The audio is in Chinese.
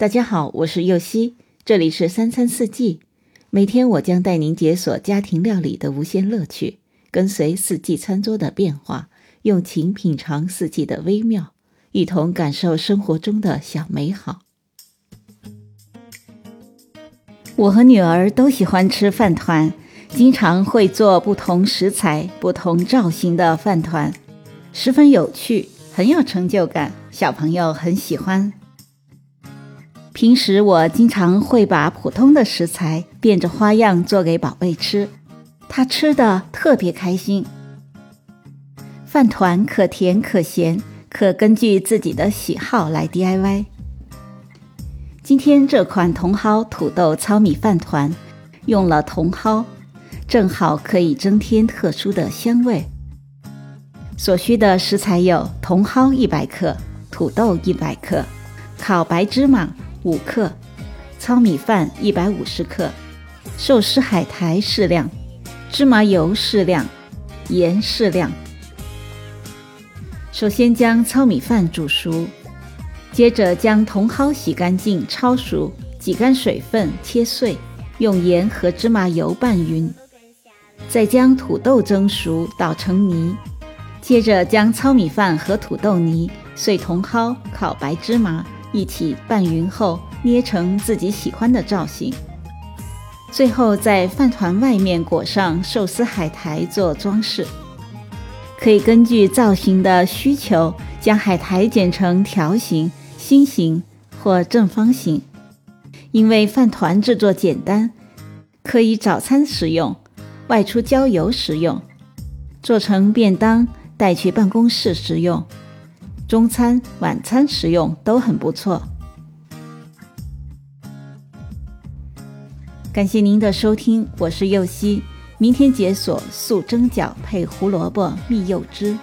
大家好，我是右希，这里是三餐四季。每天我将带您解锁家庭料理的无限乐趣，跟随四季餐桌的变化，用情品尝四季的微妙，一同感受生活中的小美好。我和女儿都喜欢吃饭团，经常会做不同食材、不同造型的饭团，十分有趣，很有成就感，小朋友很喜欢。平时我经常会把普通的食材变着花样做给宝贝吃，他吃的特别开心。饭团可甜可咸，可根据自己的喜好来 DIY。今天这款茼蒿土豆糙米饭团用了茼蒿，正好可以增添特殊的香味。所需的食材有茼蒿一百克、土豆一百克、烤白芝麻。五克糙米饭一百五十克，寿司海苔适量，芝麻油适量，盐适量。首先将糙米饭煮熟，接着将茼蒿洗干净焯熟，挤干水分切碎，用盐和芝麻油拌匀。再将土豆蒸熟捣成泥，接着将糙米饭和土豆泥、碎茼蒿、烤白芝麻。一起拌匀后，捏成自己喜欢的造型。最后在饭团外面裹上寿司海苔做装饰。可以根据造型的需求，将海苔剪成条形、心形或正方形。因为饭团制作简单，可以早餐食用，外出郊游食用，做成便当带去办公室食用。中餐、晚餐食用都很不错。感谢您的收听，我是右希。明天解锁素蒸饺配胡萝卜蜜柚汁。